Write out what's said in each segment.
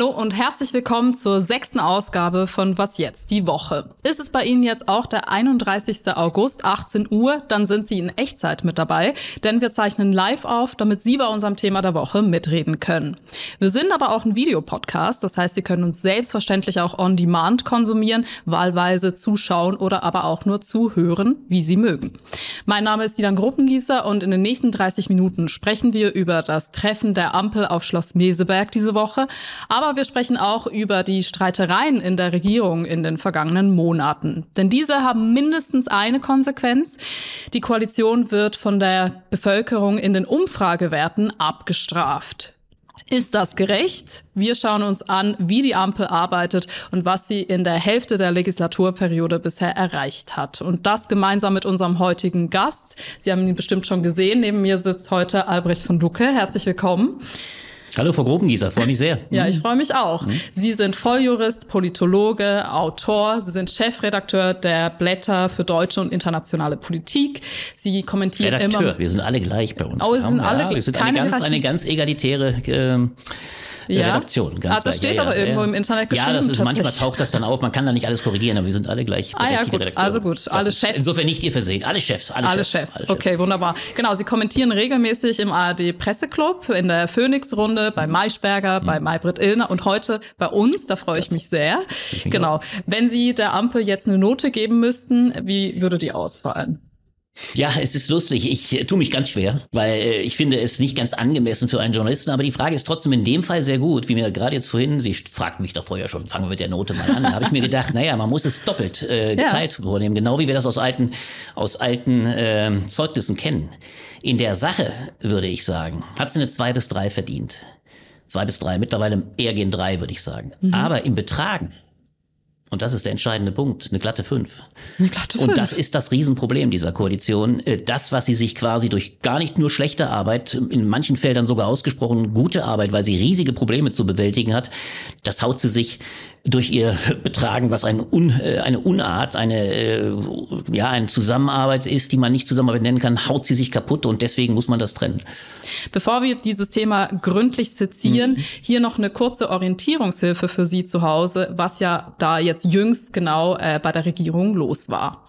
Hallo und herzlich willkommen zur sechsten Ausgabe von Was jetzt, die Woche. Ist es bei Ihnen jetzt auch der 31. August, 18 Uhr, dann sind Sie in Echtzeit mit dabei, denn wir zeichnen live auf, damit Sie bei unserem Thema der Woche mitreden können. Wir sind aber auch ein Videopodcast, das heißt, Sie können uns selbstverständlich auch on demand konsumieren, wahlweise zuschauen oder aber auch nur zuhören, wie Sie mögen. Mein Name ist Dilan Gruppengießer und in den nächsten 30 Minuten sprechen wir über das Treffen der Ampel auf Schloss Meseberg diese Woche, aber wir sprechen auch über die Streitereien in der Regierung in den vergangenen Monaten. Denn diese haben mindestens eine Konsequenz. Die Koalition wird von der Bevölkerung in den Umfragewerten abgestraft. Ist das gerecht? Wir schauen uns an, wie die Ampel arbeitet und was sie in der Hälfte der Legislaturperiode bisher erreicht hat. Und das gemeinsam mit unserem heutigen Gast. Sie haben ihn bestimmt schon gesehen. Neben mir sitzt heute Albrecht von Lucke. Herzlich willkommen. Hallo, Frau Grobengießer, freue mich sehr. Ja, ich freue mich auch. Mhm. Sie sind Volljurist, Politologe, Autor. Sie sind Chefredakteur der Blätter für deutsche und internationale Politik. Sie kommentieren Redakteur, immer. Wir sind alle gleich bei uns. Oh, wir sind alle ja, Wir sind eine ganz, eine ganz egalitäre äh, ja. Redaktion. Ganz ah, das steht ja, aber ja, irgendwo im Internet geschrieben. Ja, das ist, manchmal taucht das dann auf. Man kann da nicht alles korrigieren, aber wir sind alle gleich. Ah ja, gut. Also gut, alle Chefs. Insofern nicht ihr versehen. Alle Chefs. Alle, alle Chefs, Chefs. Alle Chefs. Okay, wunderbar. Genau, Sie kommentieren regelmäßig im ARD Presseclub, in der Phoenix-Runde, bei Maischberger, mhm. bei Maybrit Illner und heute bei uns. Da freue ich mich sehr. Genau. Wenn Sie der Ampel jetzt eine Note geben müssten, wie würde die ausfallen? Ja, es ist lustig. Ich äh, tue mich ganz schwer, weil äh, ich finde es nicht ganz angemessen für einen Journalisten. Aber die Frage ist trotzdem in dem Fall sehr gut, wie mir gerade jetzt vorhin, sie fragt mich doch vorher schon, fangen wir mit der Note mal an. Da habe ich mir gedacht, naja, man muss es doppelt äh, geteilt ja. vornehmen, genau wie wir das aus alten, aus alten äh, Zeugnissen kennen. In der Sache, würde ich sagen, hat sie eine zwei bis drei verdient. Zwei bis drei, mittlerweile eher gehen drei, würde ich sagen. Mhm. Aber im Betragen und das ist der entscheidende Punkt, eine glatte Fünf. Eine glatte Fünf. Und das ist das Riesenproblem dieser Koalition. Äh, das, was sie sich quasi durch gar nicht nur schlechte Arbeit, in manchen Feldern sogar ausgesprochen gute Arbeit, weil sie riesige Probleme zu bewältigen hat, das haut sie sich durch ihr Betragen, was ein Un, äh, eine Unart, eine, äh, ja, eine Zusammenarbeit ist, die man nicht Zusammenarbeit nennen kann, haut sie sich kaputt und deswegen muss man das trennen. Bevor wir dieses Thema gründlich sezieren, mhm. hier noch eine kurze Orientierungshilfe für Sie zu Hause, was ja da jetzt jüngst genau äh, bei der Regierung los war.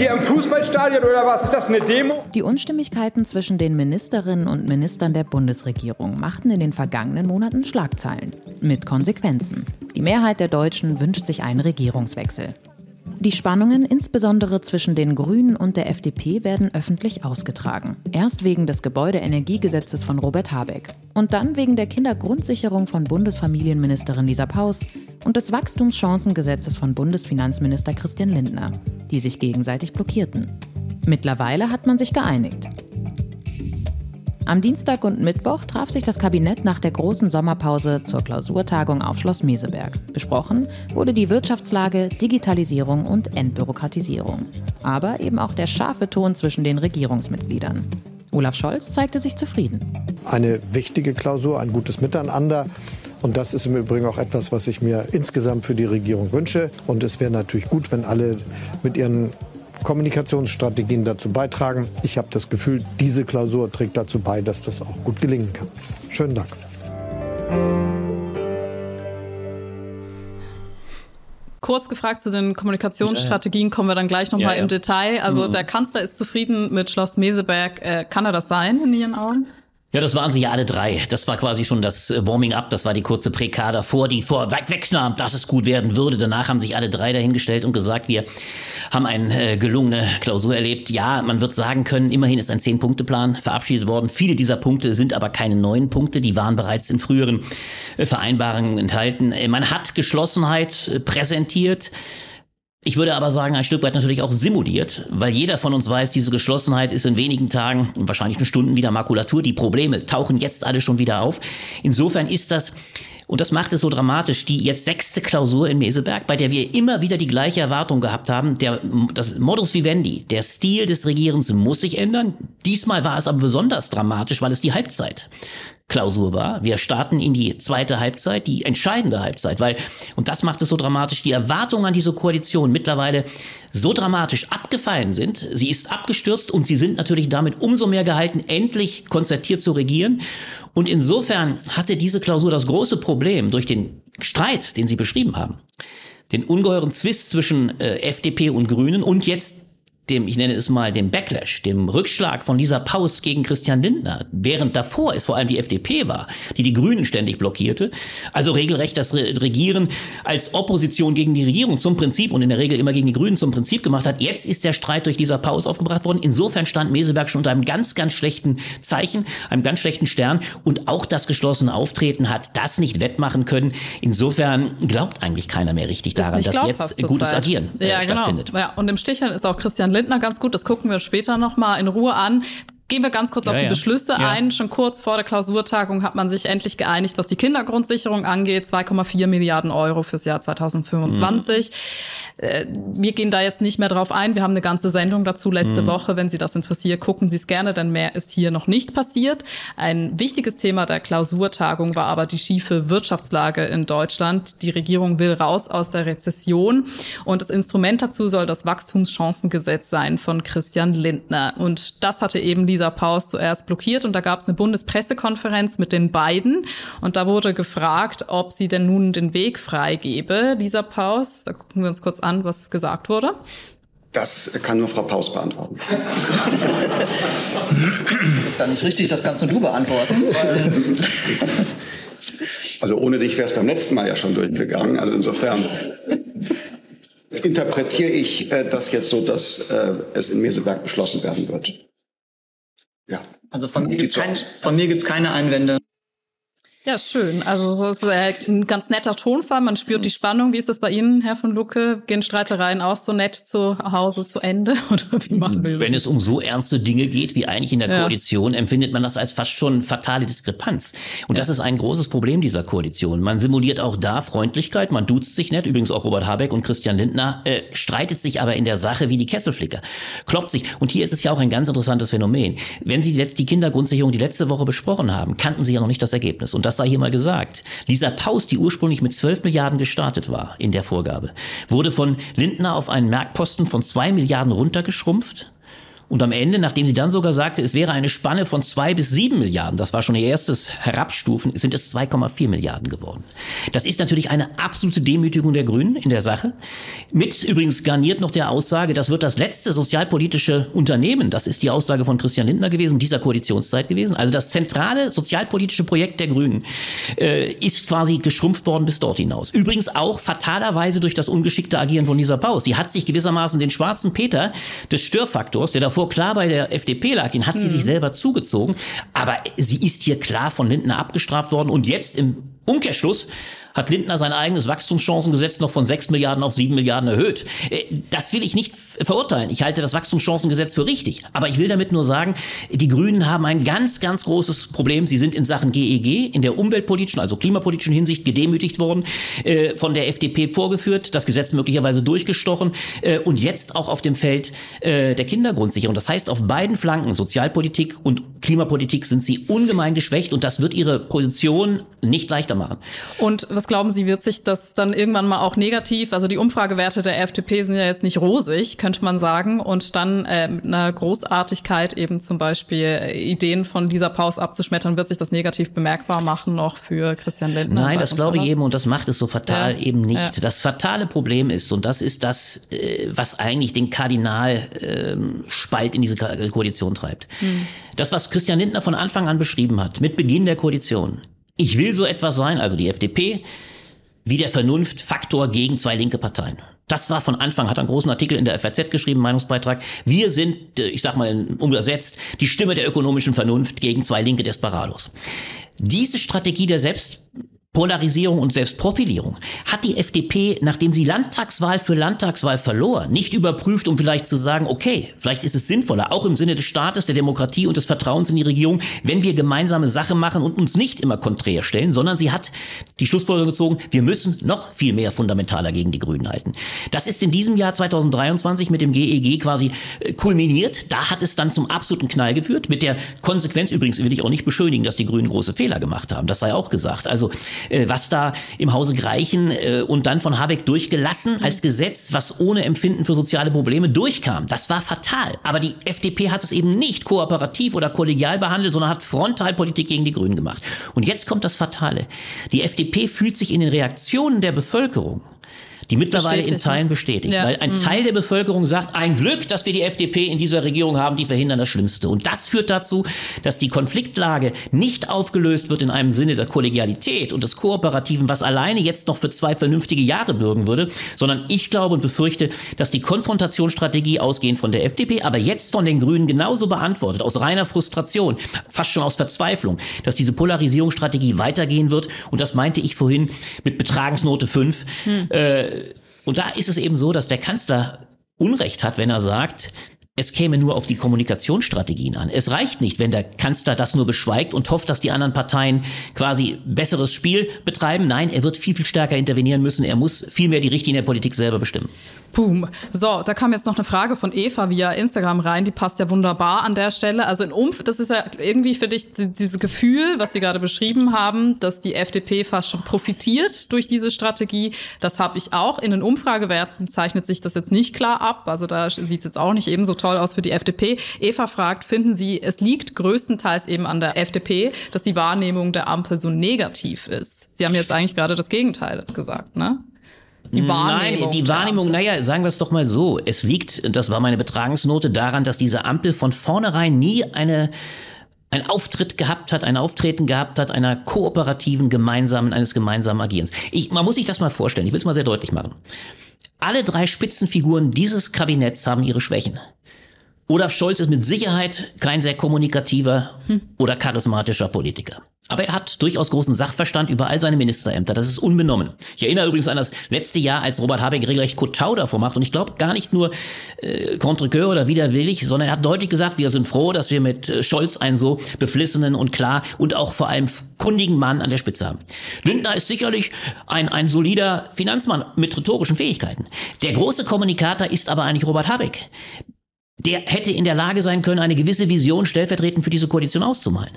hier im Fußballstadion oder was? Ist das eine Demo? Die Unstimmigkeiten zwischen den Ministerinnen und Ministern der Bundesregierung machten in den vergangenen Monaten Schlagzeilen. Mit Konsequenzen. Die Mehrheit der Deutschen wünscht sich einen Regierungswechsel. Die Spannungen, insbesondere zwischen den Grünen und der FDP, werden öffentlich ausgetragen. Erst wegen des Gebäudeenergiegesetzes von Robert Habeck und dann wegen der Kindergrundsicherung von Bundesfamilienministerin Lisa Paus und des Wachstumschancengesetzes von Bundesfinanzminister Christian Lindner, die sich gegenseitig blockierten. Mittlerweile hat man sich geeinigt. Am Dienstag und Mittwoch traf sich das Kabinett nach der großen Sommerpause zur Klausurtagung auf Schloss Meseberg. Besprochen wurde die Wirtschaftslage, Digitalisierung und Entbürokratisierung. Aber eben auch der scharfe Ton zwischen den Regierungsmitgliedern. Olaf Scholz zeigte sich zufrieden. Eine wichtige Klausur, ein gutes Miteinander. Und das ist im Übrigen auch etwas, was ich mir insgesamt für die Regierung wünsche. Und es wäre natürlich gut, wenn alle mit ihren Kommunikationsstrategien dazu beitragen. Ich habe das Gefühl, diese Klausur trägt dazu bei, dass das auch gut gelingen kann. Schönen Dank. Kurz gefragt zu den Kommunikationsstrategien kommen wir dann gleich nochmal ja, ja. im Detail. Also mhm. der Kanzler ist zufrieden mit Schloss Meseberg. Äh, kann er das sein in Ihren Augen? Ja, das waren sie ja alle drei. Das war quasi schon das äh, Warming-up, das war die kurze Präkader vor, die vor wegnahm, dass es gut werden würde. Danach haben sich alle drei dahingestellt und gesagt, wir haben eine äh, gelungene Klausur erlebt. Ja, man wird sagen können, immerhin ist ein Zehn-Punkte-Plan verabschiedet worden. Viele dieser Punkte sind aber keine neuen Punkte, die waren bereits in früheren äh, Vereinbarungen enthalten. Äh, man hat Geschlossenheit präsentiert. Ich würde aber sagen, ein Stück weit natürlich auch simuliert, weil jeder von uns weiß, diese Geschlossenheit ist in wenigen Tagen wahrscheinlich in Stunden wieder Makulatur. Die Probleme tauchen jetzt alle schon wieder auf. Insofern ist das, und das macht es so dramatisch, die jetzt sechste Klausur in Meseberg, bei der wir immer wieder die gleiche Erwartung gehabt haben. Der, das Modus vivendi, der Stil des Regierens muss sich ändern. Diesmal war es aber besonders dramatisch, weil es die Halbzeit Klausur war. Wir starten in die zweite Halbzeit, die entscheidende Halbzeit, weil, und das macht es so dramatisch, die Erwartungen an diese Koalition mittlerweile so dramatisch abgefallen sind. Sie ist abgestürzt und sie sind natürlich damit umso mehr gehalten, endlich konzertiert zu regieren. Und insofern hatte diese Klausur das große Problem durch den Streit, den Sie beschrieben haben, den ungeheuren Zwist zwischen äh, FDP und Grünen und jetzt dem, ich nenne es mal, dem Backlash, dem Rückschlag von Lisa Paus gegen Christian Lindner, während davor es vor allem die FDP war, die die Grünen ständig blockierte, also regelrecht das Regieren als Opposition gegen die Regierung zum Prinzip und in der Regel immer gegen die Grünen zum Prinzip gemacht hat. Jetzt ist der Streit durch Lisa Paus aufgebracht worden. Insofern stand Meseberg schon unter einem ganz, ganz schlechten Zeichen, einem ganz schlechten Stern und auch das geschlossene Auftreten hat das nicht wettmachen können. Insofern glaubt eigentlich keiner mehr richtig daran, dass jetzt gutes Agieren äh, ja, genau. stattfindet. Genau. Ja, und im Sticheln ist auch Christian Lindner Lindner ganz gut, das gucken wir später nochmal in Ruhe an. Gehen wir ganz kurz ja, auf die ja. Beschlüsse ja. ein. Schon kurz vor der Klausurtagung hat man sich endlich geeinigt, was die Kindergrundsicherung angeht. 2,4 Milliarden Euro fürs Jahr 2025. Mhm. Äh, wir gehen da jetzt nicht mehr drauf ein. Wir haben eine ganze Sendung dazu letzte mhm. Woche. Wenn Sie das interessiert, gucken Sie es gerne, denn mehr ist hier noch nicht passiert. Ein wichtiges Thema der Klausurtagung war aber die schiefe Wirtschaftslage in Deutschland. Die Regierung will raus aus der Rezession und das Instrument dazu soll das Wachstumschancengesetz sein von Christian Lindner. Und das hatte eben diese Lisa Paus zuerst blockiert und da gab es eine Bundespressekonferenz mit den beiden und da wurde gefragt, ob sie denn nun den Weg freigebe. Lisa Paus, da gucken wir uns kurz an, was gesagt wurde. Das kann nur Frau Paus beantworten. Das ist ja nicht richtig, das kannst nur du beantworten. also ohne dich wäre es beim letzten Mal ja schon durchgegangen. Also insofern interpretiere ich äh, das jetzt so, dass äh, es in Meseberg beschlossen werden wird. Ja. Also von mir kein, von mir gibt's keine Einwände. Ja, schön. Also das ist ein ganz netter Tonfall. Man spürt die Spannung. Wie ist das bei Ihnen, Herr von Lucke? Gehen Streitereien auch so nett zu Hause zu Ende? Oder wie machen wir das? Wenn es um so ernste Dinge geht wie eigentlich in der ja. Koalition, empfindet man das als fast schon fatale Diskrepanz. Und ja. das ist ein großes Problem dieser Koalition. Man simuliert auch da Freundlichkeit, man duzt sich nett. Übrigens auch Robert Habeck und Christian Lindner äh, streitet sich aber in der Sache wie die Kesselflicker. Kloppt sich. Und hier ist es ja auch ein ganz interessantes Phänomen. Wenn Sie die Kindergrundsicherung die letzte Woche besprochen haben, kannten Sie ja noch nicht das Ergebnis. Und das sei hier mal gesagt. Lisa Paus, die ursprünglich mit 12 Milliarden gestartet war in der Vorgabe, wurde von Lindner auf einen Merkposten von 2 Milliarden runtergeschrumpft und am Ende, nachdem sie dann sogar sagte, es wäre eine Spanne von zwei bis sieben Milliarden, das war schon ihr erstes Herabstufen, sind es 2,4 Milliarden geworden. Das ist natürlich eine absolute Demütigung der Grünen in der Sache. Mit übrigens garniert noch der Aussage, das wird das letzte sozialpolitische Unternehmen, das ist die Aussage von Christian Lindner gewesen, dieser Koalitionszeit gewesen. Also das zentrale sozialpolitische Projekt der Grünen äh, ist quasi geschrumpft worden bis dort hinaus. Übrigens auch fatalerweise durch das ungeschickte Agieren von Lisa Paus. Sie hat sich gewissermaßen den schwarzen Peter des Störfaktors, der davor klar bei der FDP lag, den hat sie sich mhm. selber zugezogen. Aber sie ist hier klar von Lindner abgestraft worden und jetzt im Umkehrschluss hat Lindner sein eigenes Wachstumschancengesetz noch von 6 Milliarden auf 7 Milliarden erhöht. Äh, das will ich nicht verurteilen. Ich halte das Wachstumschancengesetz für richtig. Aber ich will damit nur sagen, die Grünen haben ein ganz, ganz großes Problem. Sie sind in Sachen GEG e in der umweltpolitischen, also klimapolitischen Hinsicht gedemütigt worden, äh, von der FDP vorgeführt, das Gesetz möglicherweise durchgestochen äh, und jetzt auch auf dem Feld der Kindergrundsicherung. Das heißt, auf beiden Flanken, Sozialpolitik und Klimapolitik, sind sie ungemein geschwächt und das wird ihre Position nicht leichter machen. Und was glauben Sie, wird sich das dann irgendwann mal auch negativ, also die Umfragewerte der FDP sind ja jetzt nicht rosig, könnte man sagen, und dann äh, mit einer Großartigkeit eben zum Beispiel Ideen von dieser Paus abzuschmettern, wird sich das negativ bemerkbar machen noch für Christian Lindner? Nein, das glaube ich eben und das macht es so fatal ja. eben nicht. Ja. Das fatale Problem ist, und das ist das, äh, was eigentlich den Kardinalspalt ähm, in diese Koalition treibt. Hm. Das, was Christian Lindner von Anfang an beschrieben hat, mit Beginn der Koalition, ich will so etwas sein, also die FDP, wie der Vernunftfaktor gegen zwei linke Parteien. Das war von Anfang, hat einen großen Artikel in der FAZ geschrieben, Meinungsbeitrag. Wir sind, äh, ich sag mal umgesetzt, die Stimme der ökonomischen Vernunft gegen zwei linke Desperados. Diese Strategie der Selbst Polarisierung und Selbstprofilierung hat die FDP, nachdem sie Landtagswahl für Landtagswahl verlor, nicht überprüft, um vielleicht zu sagen, okay, vielleicht ist es sinnvoller, auch im Sinne des Staates, der Demokratie und des Vertrauens in die Regierung, wenn wir gemeinsame Sache machen und uns nicht immer konträr stellen, sondern sie hat die Schlussfolgerung gezogen, wir müssen noch viel mehr fundamentaler gegen die Grünen halten. Das ist in diesem Jahr 2023 mit dem GEG e quasi äh, kulminiert. Da hat es dann zum absoluten Knall geführt. Mit der Konsequenz übrigens will ich auch nicht beschönigen, dass die Grünen große Fehler gemacht haben. Das sei auch gesagt. Also äh, was da im Hause Greichen äh, und dann von Habeck durchgelassen als Gesetz, was ohne Empfinden für soziale Probleme durchkam, das war fatal. Aber die FDP hat es eben nicht kooperativ oder kollegial behandelt, sondern hat Frontalpolitik gegen die Grünen gemacht. Und jetzt kommt das Fatale. Die FDP FDP fühlt sich in den Reaktionen der Bevölkerung die mittlerweile bestätigt, in Teilen bestätigt. Ja. Weil ein mhm. Teil der Bevölkerung sagt, ein Glück, dass wir die FDP in dieser Regierung haben, die verhindern das Schlimmste. Und das führt dazu, dass die Konfliktlage nicht aufgelöst wird in einem Sinne der Kollegialität und des Kooperativen, was alleine jetzt noch für zwei vernünftige Jahre bürgen würde, sondern ich glaube und befürchte, dass die Konfrontationsstrategie ausgehend von der FDP, aber jetzt von den Grünen genauso beantwortet, aus reiner Frustration, fast schon aus Verzweiflung, dass diese Polarisierungsstrategie weitergehen wird. Und das meinte ich vorhin mit Betragensnote 5. Hm. Äh, und da ist es eben so, dass der Kanzler Unrecht hat, wenn er sagt, es käme nur auf die Kommunikationsstrategien an. Es reicht nicht, wenn der Kanzler das nur beschweigt und hofft, dass die anderen Parteien quasi besseres Spiel betreiben. Nein, er wird viel, viel stärker intervenieren müssen. Er muss viel mehr die Richtlinie der Politik selber bestimmen. Boom. So, da kam jetzt noch eine Frage von Eva via Instagram rein, die passt ja wunderbar an der Stelle. Also in Umf, das ist ja irgendwie für dich dieses Gefühl, was Sie gerade beschrieben haben, dass die FDP fast schon profitiert durch diese Strategie. Das habe ich auch. In den Umfragewerten zeichnet sich das jetzt nicht klar ab. Also da sieht es jetzt auch nicht ebenso toll aus für die FDP. Eva fragt, finden Sie, es liegt größtenteils eben an der FDP, dass die Wahrnehmung der Ampel so negativ ist? Sie haben jetzt eigentlich gerade das Gegenteil gesagt, ne? Die Wahrnehmung. Nein, die Wahrnehmung, naja, sagen wir es doch mal so. Es liegt, das war meine Betragensnote, daran, dass diese Ampel von vornherein nie eine ein Auftritt gehabt hat, ein Auftreten gehabt hat, einer kooperativen, gemeinsamen, eines gemeinsamen Agierens. Ich, man muss sich das mal vorstellen, ich will es mal sehr deutlich machen. Alle drei Spitzenfiguren dieses Kabinetts haben ihre Schwächen. Olaf Scholz ist mit Sicherheit kein sehr kommunikativer hm. oder charismatischer Politiker. Aber er hat durchaus großen Sachverstand über all seine Ministerämter. Das ist unbenommen. Ich erinnere übrigens an das letzte Jahr, als Robert Habeck regelrecht Kotau davor macht. Und ich glaube gar nicht nur äh, contre oder widerwillig, sondern er hat deutlich gesagt, wir sind froh, dass wir mit äh, Scholz einen so beflissenen und klar und auch vor allem kundigen Mann an der Spitze haben. Lindner ist sicherlich ein, ein solider Finanzmann mit rhetorischen Fähigkeiten. Der große Kommunikator ist aber eigentlich Robert Habeck der hätte in der Lage sein können, eine gewisse Vision stellvertretend für diese Koalition auszumalen.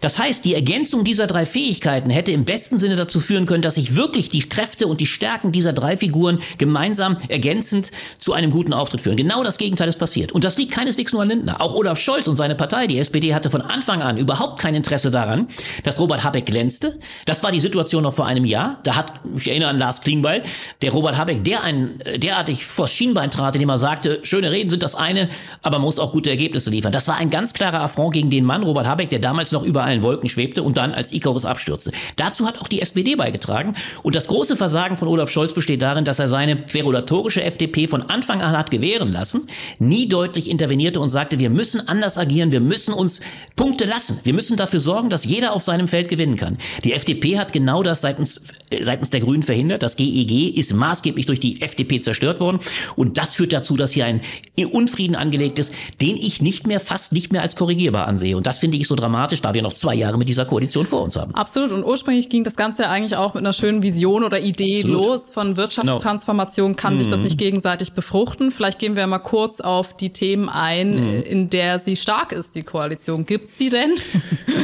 Das heißt, die Ergänzung dieser drei Fähigkeiten hätte im besten Sinne dazu führen können, dass sich wirklich die Kräfte und die Stärken dieser drei Figuren gemeinsam ergänzend zu einem guten Auftritt führen. Genau das Gegenteil ist passiert. Und das liegt keineswegs nur an Lindner. Auch Olaf Scholz und seine Partei, die SPD, hatte von Anfang an überhaupt kein Interesse daran, dass Robert Habeck glänzte. Das war die Situation noch vor einem Jahr. Da hat, ich erinnere an Lars Klingbeil, der Robert Habeck, der ein, derartig vors Schienbein trat, indem er sagte, schöne Reden sind das eine, aber muss auch gute Ergebnisse liefern. Das war ein ganz klarer Affront gegen den Mann, Robert Habeck, der damals noch über allen Wolken schwebte und dann als Icarus abstürzte. Dazu hat auch die SPD beigetragen. Und das große Versagen von Olaf Scholz besteht darin, dass er seine querulatorische FDP von Anfang an hat gewähren lassen, nie deutlich intervenierte und sagte, wir müssen anders agieren, wir müssen uns Punkte lassen. Wir müssen dafür sorgen, dass jeder auf seinem Feld gewinnen kann. Die FDP hat genau das seitens, seitens der Grünen verhindert. Das GEG e ist maßgeblich durch die FDP zerstört worden. Und das führt dazu, dass hier ein Unfrieden angelegt ist, den ich nicht mehr, fast nicht mehr als korrigierbar ansehe. Und das finde ich so dramatisch, da wir noch zwei Jahre mit dieser Koalition vor uns haben. Absolut. Und ursprünglich ging das Ganze ja eigentlich auch mit einer schönen Vision oder Idee Absolut. los. Von Wirtschaftstransformation kann mhm. sich das nicht gegenseitig befruchten. Vielleicht gehen wir mal kurz auf die Themen ein, mhm. in der sie stark ist, die Koalition. Gibt's sie denn?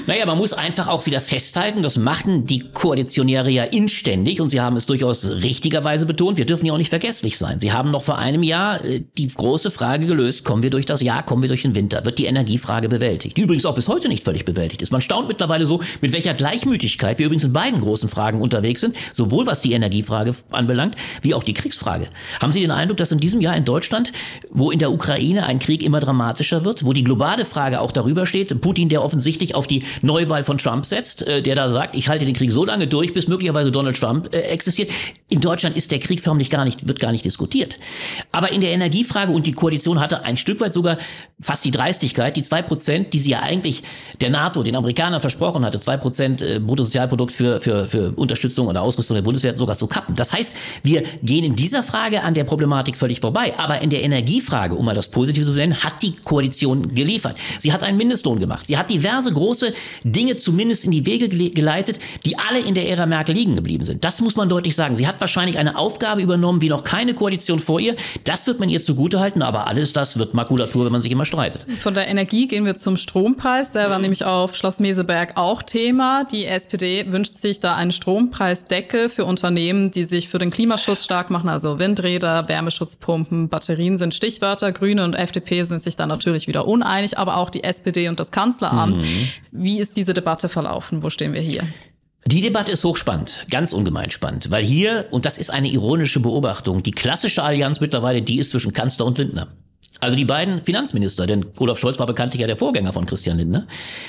Naja, man muss einfach auch wieder festhalten, das machten die Koalitionäre ja inständig und sie haben es durchaus richtigerweise betont, wir dürfen ja auch nicht vergesslich sein. Sie haben noch vor einem Jahr äh, die große Frage gelöst, kommen wir durch das Jahr, kommen wir durch den Winter, wird die Energiefrage bewältigt, die übrigens auch bis heute nicht völlig bewältigt ist. Man staunt mittlerweile so, mit welcher Gleichmütigkeit wir übrigens in beiden großen Fragen unterwegs sind, sowohl was die Energiefrage anbelangt, wie auch die Kriegsfrage. Haben Sie den Eindruck, dass in diesem Jahr in Deutschland, wo in der Ukraine ein Krieg immer dramatischer wird, wo die globale Frage auch darüber steht, Putin, der offensichtlich auf die Neuwahl von Trump setzt, äh, der da sagt, ich halte den Krieg so lange durch, bis möglicherweise Donald Trump äh, existiert, In Deutschland ist der Krieg förmlich gar nicht, wird gar nicht diskutiert. Aber in der Energiefrage und die Koalition hatte ein Stück weit sogar fast die Dreistigkeit, die zwei Prozent, die sie ja eigentlich der NATO, den Amerikanern versprochen hatte, zwei Prozent äh, Bruttosozialprodukt für, für, für Unterstützung oder Ausrüstung der Bundeswehr sogar zu kappen. Das heißt, wir gehen in dieser Frage an der Problematik völlig vorbei. Aber in der Energiefrage, um mal das Positive zu nennen, hat die Koalition geliefert. Sie hat einen Mindestlohn gemacht. Sie hat diverse große Dinge zumindest in die Wege geleitet, die alle in der Ära Merkel liegen geblieben sind. Das muss man deutlich sagen. Sie hat wahrscheinlich eine Aufgabe übernommen, wie noch keine Koalition vor ihr. Das wird man ihr zugutehalten, aber alles das wird Makulatur, wenn man sich immer streitet. Von der Energie gehen wir zum Strompreis. Der war nämlich auf Schloss Meseberg auch Thema. Die SPD wünscht sich da einen Strompreisdeckel für Unternehmen, die sich für den Klimaschutz stark machen. Also Windräder, Wärmeschutzpumpen, Batterien sind Stichwörter. Grüne und FDP sind sich da natürlich wieder uneinig, aber auch die SPD und das Kanzleramt. Mhm. Wie ist diese Debatte verlaufen? Wo stehen wir hier? Die Debatte ist hochspannend, ganz ungemein spannend, weil hier, und das ist eine ironische Beobachtung, die klassische Allianz mittlerweile, die ist zwischen Kanzler und Lindner. Also die beiden Finanzminister, denn Olaf Scholz war bekanntlich ja der Vorgänger von Christian Lindner,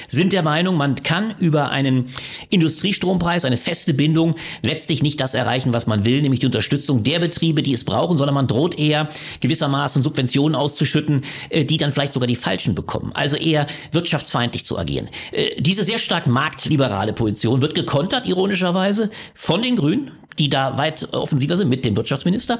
sind der Meinung, man kann über einen Industriestrompreis, eine feste Bindung, letztlich nicht das erreichen, was man will, nämlich die Unterstützung der Betriebe, die es brauchen, sondern man droht eher gewissermaßen Subventionen auszuschütten, äh, die dann vielleicht sogar die falschen bekommen. Also eher wirtschaftsfeindlich zu agieren. Äh, diese sehr stark marktliberale Position wird gekontert, ironischerweise, von den Grünen, die da weit offensiver sind mit dem Wirtschaftsminister,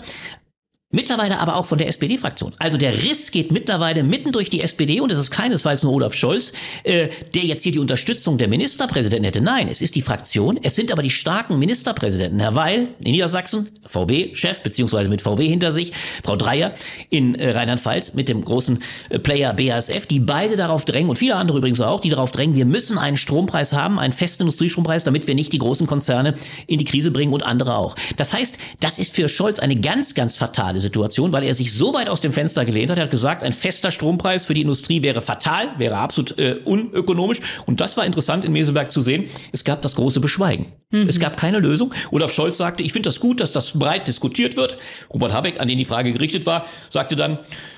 Mittlerweile aber auch von der SPD-Fraktion. Also der Riss geht mittlerweile mitten durch die SPD und es ist keinesfalls nur Olaf Scholz, äh, der jetzt hier die Unterstützung der Ministerpräsidenten hätte. Nein, es ist die Fraktion, es sind aber die starken Ministerpräsidenten. Herr Weil in Niedersachsen, VW-Chef, beziehungsweise mit VW hinter sich, Frau Dreier in äh, Rheinland-Pfalz mit dem großen äh, Player BASF, die beide darauf drängen und viele andere übrigens auch, die darauf drängen, wir müssen einen Strompreis haben, einen festen Industriestrompreis, damit wir nicht die großen Konzerne in die Krise bringen und andere auch. Das heißt, das ist für Scholz eine ganz, ganz fatale Situation, weil er sich so weit aus dem Fenster gelehnt hat. Er hat gesagt, ein fester Strompreis für die Industrie wäre fatal, wäre absolut äh, unökonomisch. Und das war interessant in Meseberg zu sehen. Es gab das große Beschweigen. Mhm. Es gab keine Lösung. Olaf Scholz sagte, ich finde das gut, dass das breit diskutiert wird. Robert Habeck, an den die Frage gerichtet war, sagte dann,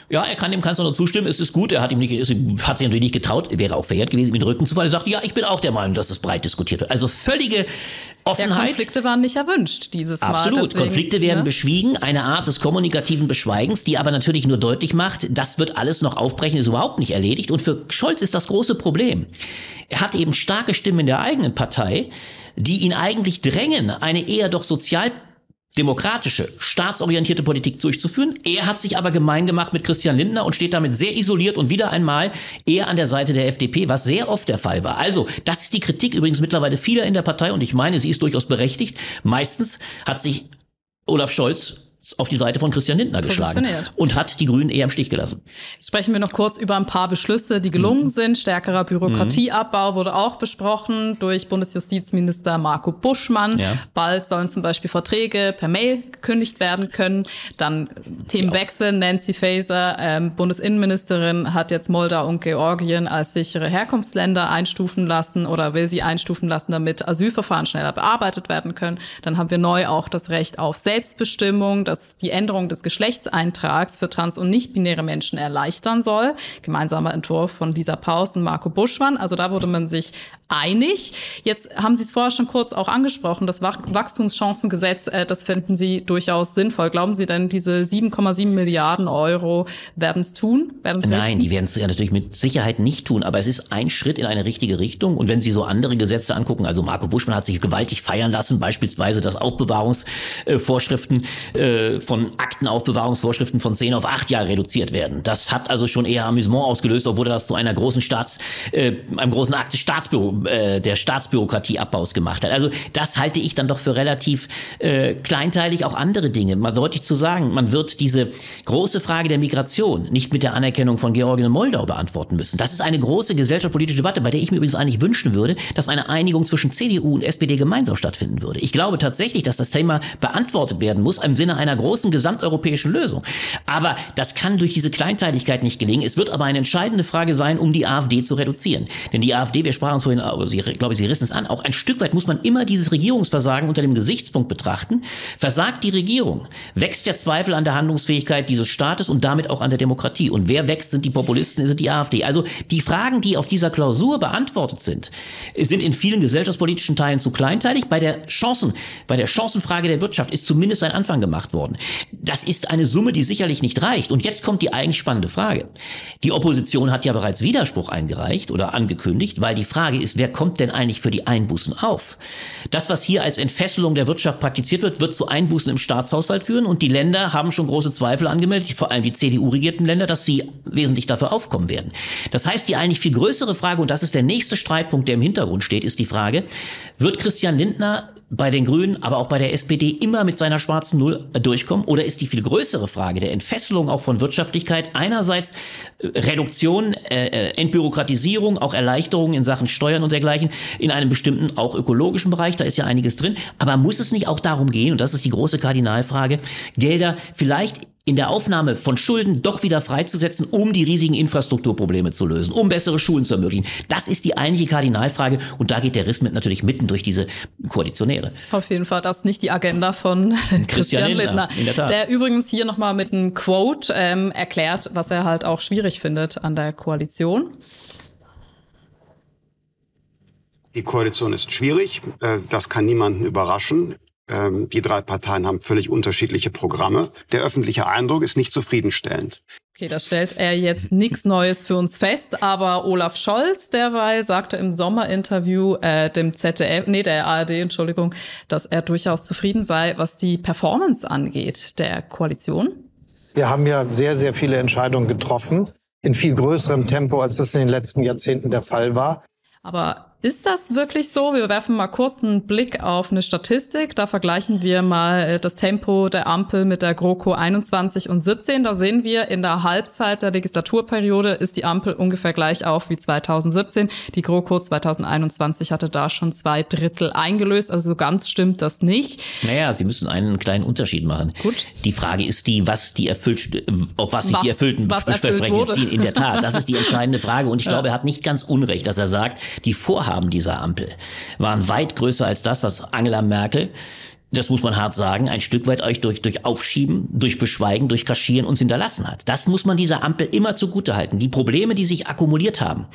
ja, er kann dem Kanzler nur zustimmen, es ist gut. Er hat ihm nicht, ist, hat sich natürlich nicht getraut, wäre auch verjährt gewesen, ihm den Rücken zu fallen. Er sagte, ja, ich bin auch der Meinung, dass es breit diskutiert wird. Also völlige Offenheit. Ja, Konflikte waren nicht erwünscht dieses Mal. Absolut. Deswegen, Konflikte werden ja. beschwiegen, eine Art des kommunikativen Beschweigens, die aber natürlich nur deutlich macht, das wird alles noch aufbrechen, ist überhaupt nicht erledigt. Und für Scholz ist das große Problem. Er hat eben starke Stimmen in der eigenen Partei, die ihn eigentlich drängen, eine eher doch sozial demokratische, staatsorientierte Politik durchzuführen. Er hat sich aber gemein gemacht mit Christian Lindner und steht damit sehr isoliert und wieder einmal eher an der Seite der FDP, was sehr oft der Fall war. Also, das ist die Kritik übrigens mittlerweile vieler in der Partei und ich meine, sie ist durchaus berechtigt. Meistens hat sich Olaf Scholz auf die Seite von Christian Lindner geschlagen und hat die Grünen eher im Stich gelassen. Jetzt sprechen wir noch kurz über ein paar Beschlüsse, die gelungen mhm. sind. Stärkerer Bürokratieabbau wurde auch besprochen durch Bundesjustizminister Marco Buschmann. Ja. Bald sollen zum Beispiel Verträge per Mail gekündigt werden können. Dann Themenwechsel. Nancy Faeser, ähm, Bundesinnenministerin, hat jetzt Moldau und Georgien als sichere Herkunftsländer einstufen lassen oder will sie einstufen lassen, damit Asylverfahren schneller bearbeitet werden können. Dann haben wir neu auch das Recht auf Selbstbestimmung das die Änderung des Geschlechtseintrags für trans- und nicht-binäre Menschen erleichtern soll. Gemeinsamer Entwurf von Lisa Paus und Marco Buschmann. Also da wurde man sich einig. Jetzt haben Sie es vorher schon kurz auch angesprochen, das Wachstumschancengesetz, äh, das finden Sie durchaus sinnvoll. Glauben Sie denn, diese 7,7 Milliarden Euro werden es tun? Werden's Nein, richten? die werden es ja natürlich mit Sicherheit nicht tun, aber es ist ein Schritt in eine richtige Richtung. Und wenn Sie so andere Gesetze angucken, also Marco Buschmann hat sich gewaltig feiern lassen, beispielsweise, dass Aufbewahrungsvorschriften äh, von Aktenaufbewahrungsvorschriften von 10 auf 8 Jahre reduziert werden. Das hat also schon eher Amüsement ausgelöst, obwohl das zu einer großen Staats, äh, einem großen Akt des Staatsbüro äh, der Staatsbürokratieabbaus gemacht hat. Also das halte ich dann doch für relativ äh, kleinteilig. Auch andere Dinge, mal deutlich zu sagen, man wird diese große Frage der Migration nicht mit der Anerkennung von Georgien und Moldau beantworten müssen. Das ist eine große gesellschaftspolitische Debatte, bei der ich mir übrigens eigentlich wünschen würde, dass eine Einigung zwischen CDU und SPD gemeinsam stattfinden würde. Ich glaube tatsächlich, dass das Thema beantwortet werden muss im Sinne einer großen gesamteuropäischen Lösung. Aber das kann durch diese Kleinteiligkeit nicht gelingen. Es wird aber eine entscheidende Frage sein, um die AfD zu reduzieren. Denn die AfD, wir sprachen es vorhin aber Sie, glaube ich, Sie rissen es an, auch ein Stück weit muss man immer dieses Regierungsversagen unter dem Gesichtspunkt betrachten. Versagt die Regierung, wächst der Zweifel an der Handlungsfähigkeit dieses Staates und damit auch an der Demokratie. Und wer wächst, sind die Populisten, sind die AfD. Also die Fragen, die auf dieser Klausur beantwortet sind, sind in vielen gesellschaftspolitischen Teilen zu kleinteilig. Bei der Chancen, bei der Chancenfrage der Wirtschaft ist zumindest ein Anfang gemacht worden. Das ist eine Summe, die sicherlich nicht reicht. Und jetzt kommt die eigentlich spannende Frage. Die Opposition hat ja bereits Widerspruch eingereicht oder angekündigt, weil die Frage ist, wer kommt denn eigentlich für die Einbußen auf? Das, was hier als Entfesselung der Wirtschaft praktiziert wird, wird zu Einbußen im Staatshaushalt führen und die Länder haben schon große Zweifel angemeldet, vor allem die CDU-regierten Länder, dass sie wesentlich dafür aufkommen werden. Das heißt, die eigentlich viel größere Frage, und das ist der nächste Streitpunkt, der im Hintergrund steht, ist die Frage, wird Christian Lindner bei den Grünen, aber auch bei der SPD immer mit seiner schwarzen Null durchkommen? Oder ist die viel größere Frage der Entfesselung auch von Wirtschaftlichkeit einerseits äh, Reduktion, äh, äh, Entbürokratisierung, auch Erleichterungen in Sachen Steuern und dergleichen in einem bestimmten, auch ökologischen Bereich, da ist ja einiges drin. Aber muss es nicht auch darum gehen, und das ist die große Kardinalfrage, Gelder vielleicht in der Aufnahme von Schulden doch wieder freizusetzen, um die riesigen Infrastrukturprobleme zu lösen, um bessere Schulen zu ermöglichen. Das ist die eigentliche Kardinalfrage und da geht der Riss mit natürlich mitten durch diese Koalitionäre. Auf jeden Fall, das ist nicht die Agenda von Christian, Christian Lindner, Lindner der übrigens hier nochmal mit einem Quote ähm, erklärt, was er halt auch schwierig findet an der Koalition. Die Koalition ist schwierig, äh, das kann niemanden überraschen. Ähm, die drei Parteien haben völlig unterschiedliche Programme. Der öffentliche Eindruck ist nicht zufriedenstellend. Okay, das stellt er jetzt nichts Neues für uns fest, aber Olaf Scholz derweil sagte im Sommerinterview äh, dem ZDF, nee, der ARD, Entschuldigung, dass er durchaus zufrieden sei, was die Performance angeht der Koalition. Wir haben ja sehr, sehr viele Entscheidungen getroffen, in viel größerem Tempo, als das in den letzten Jahrzehnten der Fall war. Aber ist das wirklich so? Wir werfen mal kurz einen Blick auf eine Statistik. Da vergleichen wir mal äh, das Tempo der Ampel mit der GroKo 21 und 17. Da sehen wir, in der Halbzeit der Legislaturperiode ist die Ampel ungefähr gleich auf wie 2017. Die GroKo 2021 hatte da schon zwei Drittel eingelöst. Also so ganz stimmt das nicht. Naja, Sie müssen einen kleinen Unterschied machen. Gut. Die Frage ist die, was die erfüllt, auf was sich was, die erfüllten Versprechen ziehen. In der Tat, das ist die entscheidende Frage. Und ich ja. glaube, er hat nicht ganz Unrecht, dass er sagt, die Vorhaben Vorhaben dieser Ampel. Waren weit größer als das, was Angela Merkel das muss man hart sagen, ein Stück weit euch durch, durch Aufschieben, durch Beschweigen, durch Kaschieren uns hinterlassen hat. Das muss man dieser Ampel immer zugutehalten. Die Probleme, die sich akkumuliert haben,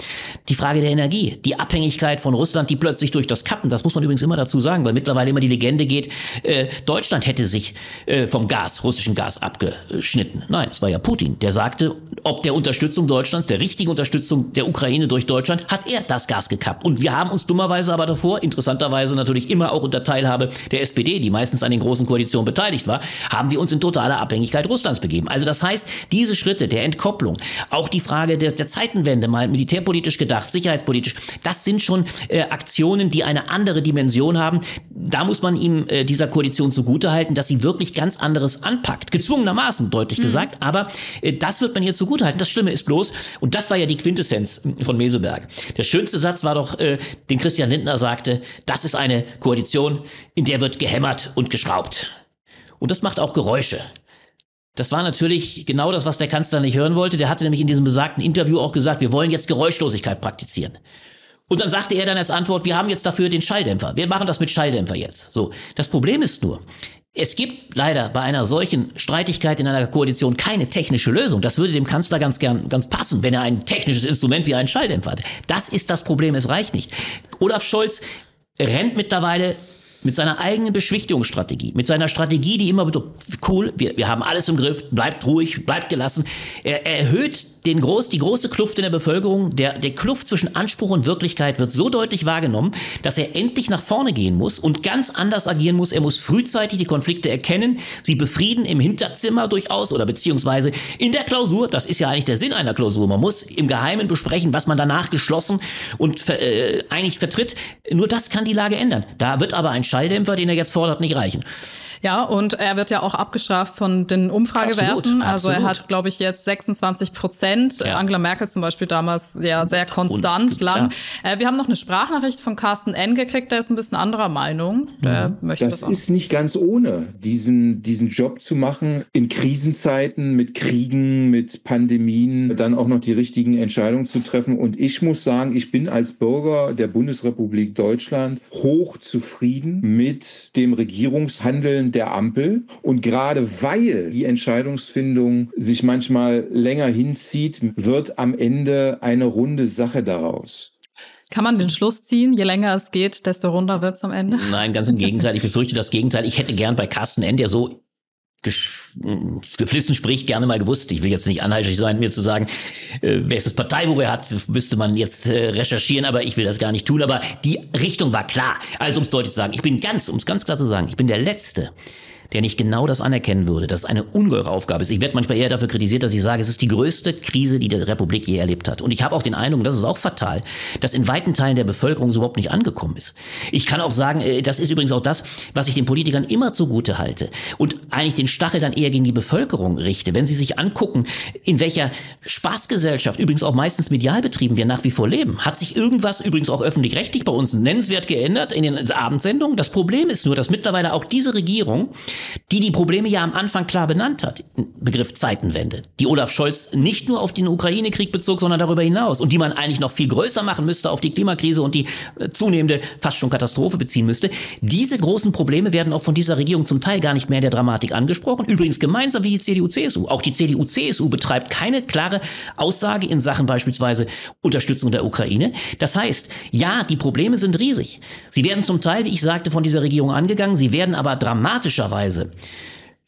die Frage der Energie, die Abhängigkeit von Russland, die plötzlich durch das Kappen, das muss man übrigens immer dazu sagen, weil mittlerweile immer die Legende geht, äh, Deutschland hätte sich äh, vom Gas, russischen Gas abgeschnitten. Nein, es war ja Putin, der sagte, ob der Unterstützung Deutschlands, der richtigen Unterstützung der Ukraine durch Deutschland, hat er das Gas gekappt. Und wir haben uns dummerweise aber davor, interessanterweise natürlich immer auch unter Teilhabe der SPD, die meistens an den großen Koalitionen beteiligt war, haben wir uns in totale Abhängigkeit Russlands begeben. Also das heißt, diese Schritte der Entkopplung, auch die Frage der, der Zeitenwende, mal militärpolitisch gedacht, sicherheitspolitisch, das sind schon äh, Aktionen, die eine andere Dimension haben. Da muss man ihm äh, dieser Koalition zugutehalten, dass sie wirklich ganz anderes anpackt. Gezwungenermaßen, deutlich mhm. gesagt. Aber äh, das wird man hier zugutehalten. Das Schlimme ist bloß, und das war ja die Quintessenz von Meseberg. Der schönste Satz war doch, äh, den Christian Lindner sagte, das ist eine Koalition, in der wird gehämmert gehämmert und geschraubt. Und das macht auch Geräusche. Das war natürlich genau das, was der Kanzler nicht hören wollte. Der hatte nämlich in diesem besagten Interview auch gesagt, wir wollen jetzt Geräuschlosigkeit praktizieren. Und dann sagte er dann als Antwort, wir haben jetzt dafür den Schalldämpfer. Wir machen das mit Schalldämpfer jetzt. So. Das Problem ist nur, es gibt leider bei einer solchen Streitigkeit in einer Koalition keine technische Lösung. Das würde dem Kanzler ganz gern, ganz passen, wenn er ein technisches Instrument wie einen Schalldämpfer hat. Das ist das Problem. Es reicht nicht. Olaf Scholz rennt mittlerweile mit seiner eigenen Beschwichtigungsstrategie, mit seiner Strategie, die immer cool, wir, wir haben alles im Griff, bleibt ruhig, bleibt gelassen. Er erhöht den groß, die große Kluft in der Bevölkerung, der, der Kluft zwischen Anspruch und Wirklichkeit wird so deutlich wahrgenommen, dass er endlich nach vorne gehen muss und ganz anders agieren muss. Er muss frühzeitig die Konflikte erkennen, sie befrieden im Hinterzimmer durchaus oder beziehungsweise in der Klausur. Das ist ja eigentlich der Sinn einer Klausur. Man muss im Geheimen besprechen, was man danach geschlossen und äh, eigentlich vertritt. Nur das kann die Lage ändern. Da wird aber ein Schalldämpfer, den er jetzt fordert, nicht reichen. Ja, und er wird ja auch abgestraft von den Umfragewerten. Absolut, also absolut. er hat, glaube ich, jetzt 26 Prozent. Ja. Angela Merkel zum Beispiel damals ja sehr konstant und, lang. Äh, wir haben noch eine Sprachnachricht von Carsten N. gekriegt, der ist ein bisschen anderer Meinung. Der mhm. möchte das, das ist nicht ganz ohne, diesen, diesen Job zu machen in Krisenzeiten mit Kriegen, mit Pandemien, dann auch noch die richtigen Entscheidungen zu treffen. Und ich muss sagen, ich bin als Bürger der Bundesrepublik Deutschland hoch zufrieden mit dem Regierungshandeln der Ampel. Und gerade weil die Entscheidungsfindung sich manchmal länger hinzieht, wird am Ende eine runde Sache daraus. Kann man den Schluss ziehen, je länger es geht, desto runder wird es am Ende? Nein, ganz im Gegenteil. Ich befürchte das Gegenteil. Ich hätte gern bei Carsten N., der so geflissen spricht, gerne mal gewusst. Ich will jetzt nicht anheischig sein, mir zu sagen, äh, welches Parteibuch er hat, müsste man jetzt äh, recherchieren, aber ich will das gar nicht tun. Aber die Richtung war klar. Also um es deutlich zu sagen, ich bin ganz, um es ganz klar zu sagen, ich bin der Letzte, der nicht genau das anerkennen würde, dass es eine ungeheure Aufgabe ist. Ich werde manchmal eher dafür kritisiert, dass ich sage, es ist die größte Krise, die die Republik je erlebt hat. Und ich habe auch den Eindruck, das ist auch fatal, dass in weiten Teilen der Bevölkerung so überhaupt nicht angekommen ist. Ich kann auch sagen, äh, das ist übrigens auch das, was ich den Politikern immer zugute halte und eigentlich den Stachel dann eher gegen die Bevölkerung richte. Wenn sie sich angucken, in welcher Spaßgesellschaft, übrigens auch meistens medial betrieben, wir nach wie vor leben, hat sich irgendwas übrigens auch öffentlich-rechtlich bei uns nennenswert geändert in den Abendsendungen. Das Problem ist nur, dass mittlerweile auch diese Regierung die die Probleme ja am Anfang klar benannt hat, Begriff Zeitenwende, die Olaf Scholz nicht nur auf den Ukraine-Krieg bezog, sondern darüber hinaus und die man eigentlich noch viel größer machen müsste auf die Klimakrise und die äh, zunehmende fast schon Katastrophe beziehen müsste. Diese großen Probleme werden auch von dieser Regierung zum Teil gar nicht mehr in der Dramatik angesprochen. Übrigens gemeinsam wie die CDU-CSU. Auch die CDU-CSU betreibt keine klare Aussage in Sachen beispielsweise Unterstützung der Ukraine. Das heißt, ja, die Probleme sind riesig. Sie werden zum Teil, wie ich sagte, von dieser Regierung angegangen. Sie werden aber dramatischerweise Weise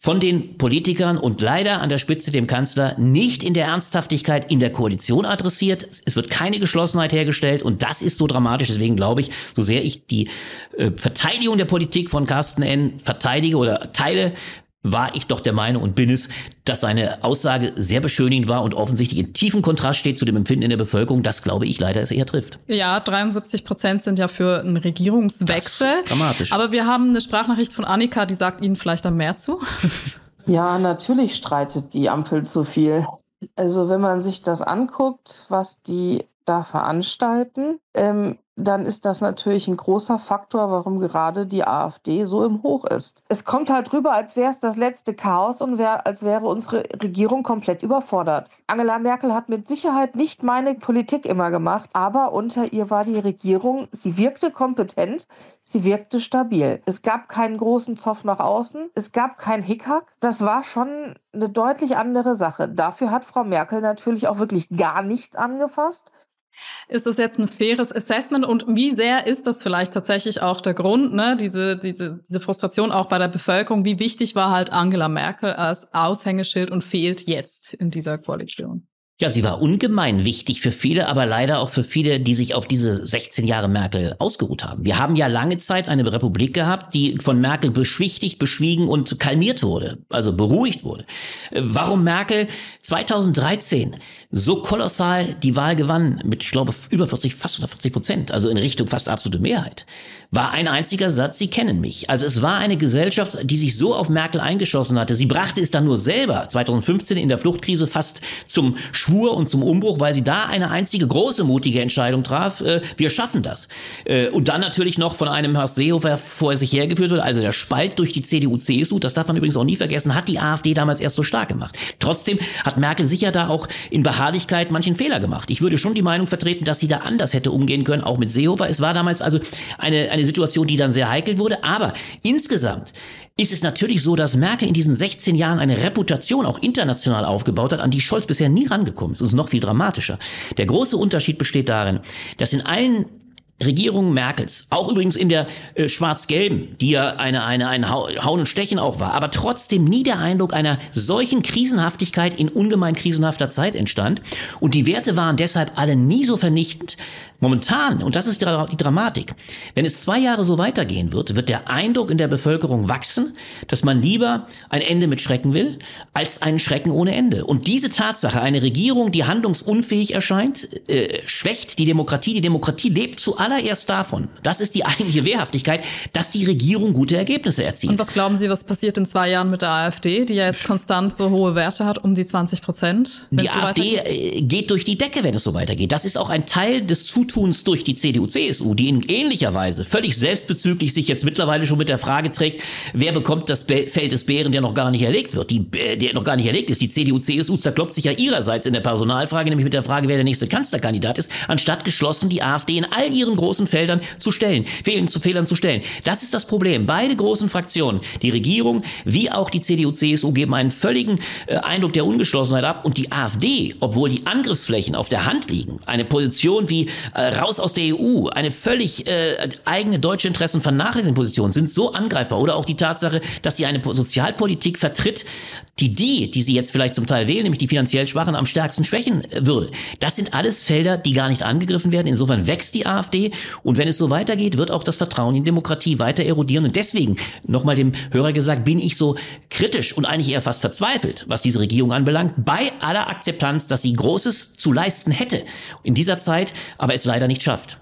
von den Politikern und leider an der Spitze dem Kanzler nicht in der Ernsthaftigkeit in der Koalition adressiert. Es wird keine Geschlossenheit hergestellt und das ist so dramatisch. Deswegen glaube ich, so sehr ich die äh, Verteidigung der Politik von Carsten N. verteidige oder teile, war ich doch der Meinung und bin es, dass seine Aussage sehr beschönigend war und offensichtlich in tiefem Kontrast steht zu dem Empfinden in der Bevölkerung. Das glaube ich leider es eher trifft. Ja, 73 Prozent sind ja für einen Regierungswechsel. Das ist dramatisch. Aber wir haben eine Sprachnachricht von Annika, die sagt Ihnen vielleicht da mehr zu. Ja, natürlich streitet die Ampel zu viel. Also wenn man sich das anguckt, was die da veranstalten, ähm, dann ist das natürlich ein großer Faktor, warum gerade die AfD so im Hoch ist. Es kommt halt rüber, als wäre es das letzte Chaos und wär, als wäre unsere Regierung komplett überfordert. Angela Merkel hat mit Sicherheit nicht meine Politik immer gemacht, aber unter ihr war die Regierung, sie wirkte kompetent, sie wirkte stabil. Es gab keinen großen Zoff nach außen, es gab kein Hickhack. Das war schon eine deutlich andere Sache. Dafür hat Frau Merkel natürlich auch wirklich gar nichts angefasst. Ist das jetzt ein faires Assessment und wie sehr ist das vielleicht tatsächlich auch der Grund, ne? diese, diese, diese Frustration auch bei der Bevölkerung? Wie wichtig war halt Angela Merkel als Aushängeschild und fehlt jetzt in dieser Koalition? Ja, sie war ungemein wichtig für viele, aber leider auch für viele, die sich auf diese 16 Jahre Merkel ausgeruht haben. Wir haben ja lange Zeit eine Republik gehabt, die von Merkel beschwichtigt, beschwiegen und kalmiert wurde, also beruhigt wurde. Warum Merkel 2013 so kolossal die Wahl gewann, mit, ich glaube, über 40, fast 40 Prozent, also in Richtung fast absolute Mehrheit, war ein einziger Satz, Sie kennen mich. Also es war eine Gesellschaft, die sich so auf Merkel eingeschossen hatte. Sie brachte es dann nur selber 2015 in der Fluchtkrise fast zum Schwur und zum Umbruch, weil sie da eine einzige große mutige Entscheidung traf. Äh, wir schaffen das. Äh, und dann natürlich noch von einem Horst Seehofer vor sich hergeführt wurde. Also der Spalt durch die CDU-CSU, das darf man übrigens auch nie vergessen, hat die AfD damals erst so stark gemacht. Trotzdem hat Merkel sicher da auch in Beharrlichkeit manchen Fehler gemacht. Ich würde schon die Meinung vertreten, dass sie da anders hätte umgehen können, auch mit Seehofer. Es war damals also eine, eine Situation, die dann sehr heikel wurde. Aber insgesamt ist es natürlich so, dass Merkel in diesen 16 Jahren eine Reputation auch international aufgebaut hat, an die Scholz bisher nie rangekommen ist. Das ist noch viel dramatischer. Der große Unterschied besteht darin, dass in allen Regierung Merkels, auch übrigens in der äh, schwarz-gelben, die ja eine, eine, ein Hauen und Stechen auch war, aber trotzdem nie der Eindruck einer solchen Krisenhaftigkeit in ungemein krisenhafter Zeit entstand. Und die Werte waren deshalb alle nie so vernichtend. Momentan, und das ist die Dramatik, wenn es zwei Jahre so weitergehen wird, wird der Eindruck in der Bevölkerung wachsen, dass man lieber ein Ende mit Schrecken will, als einen Schrecken ohne Ende. Und diese Tatsache, eine Regierung, die handlungsunfähig erscheint, äh, schwächt die Demokratie. Die Demokratie lebt zu allem zuallererst davon, das ist die eigentliche Wehrhaftigkeit, dass die Regierung gute Ergebnisse erzielt. Und was glauben Sie, was passiert in zwei Jahren mit der AfD, die ja jetzt konstant so hohe Werte hat, um die 20 Prozent? Die AfD äh, geht durch die Decke, wenn es so weitergeht. Das ist auch ein Teil des Zutuns durch die CDU, CSU, die in ähnlicher Weise völlig selbstbezüglich sich jetzt mittlerweile schon mit der Frage trägt, wer bekommt das Feld des Bären, der noch gar nicht erlegt wird, die, der noch gar nicht erlegt ist. Die CDU, CSU zerkloppt sich ja ihrerseits in der Personalfrage, nämlich mit der Frage, wer der nächste Kanzlerkandidat ist, anstatt geschlossen die AfD in all ihren großen Feldern zu stellen, Fehlen zu Fehlern zu stellen. Das ist das Problem. Beide großen Fraktionen, die Regierung wie auch die CDU, CSU, geben einen völligen äh, Eindruck der Ungeschlossenheit ab und die AfD, obwohl die Angriffsflächen auf der Hand liegen, eine Position wie äh, raus aus der EU, eine völlig äh, eigene deutsche Interessen vernachlässigende Position, sind so angreifbar. Oder auch die Tatsache, dass sie eine Sozialpolitik vertritt, die die, die sie jetzt vielleicht zum Teil wählen, nämlich die finanziell Schwachen, am stärksten schwächen äh, würde. Das sind alles Felder, die gar nicht angegriffen werden. Insofern wächst die AfD und wenn es so weitergeht, wird auch das Vertrauen in Demokratie weiter erodieren. Und deswegen, nochmal dem Hörer gesagt, bin ich so kritisch und eigentlich eher fast verzweifelt, was diese Regierung anbelangt, bei aller Akzeptanz, dass sie Großes zu leisten hätte in dieser Zeit, aber es leider nicht schafft.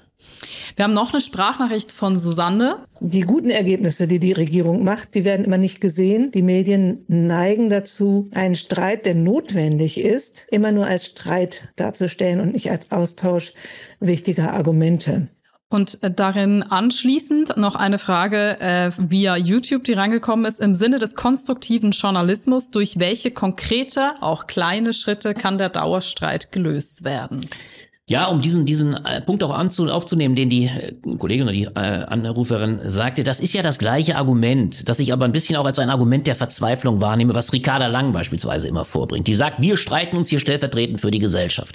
Wir haben noch eine Sprachnachricht von Susanne. Die guten Ergebnisse, die die Regierung macht, die werden immer nicht gesehen. Die Medien neigen dazu, einen Streit, der notwendig ist, immer nur als Streit darzustellen und nicht als Austausch wichtiger Argumente. Und äh, darin anschließend noch eine Frage äh, via YouTube, die reingekommen ist. Im Sinne des konstruktiven Journalismus, durch welche konkrete, auch kleine Schritte kann der Dauerstreit gelöst werden? Ja, um diesen, diesen äh, Punkt auch anzu, aufzunehmen, den die äh, Kollegin oder die äh, Anruferin sagte, das ist ja das gleiche Argument, das ich aber ein bisschen auch als ein Argument der Verzweiflung wahrnehme, was Ricarda Lang beispielsweise immer vorbringt. Die sagt, wir streiten uns hier stellvertretend für die Gesellschaft.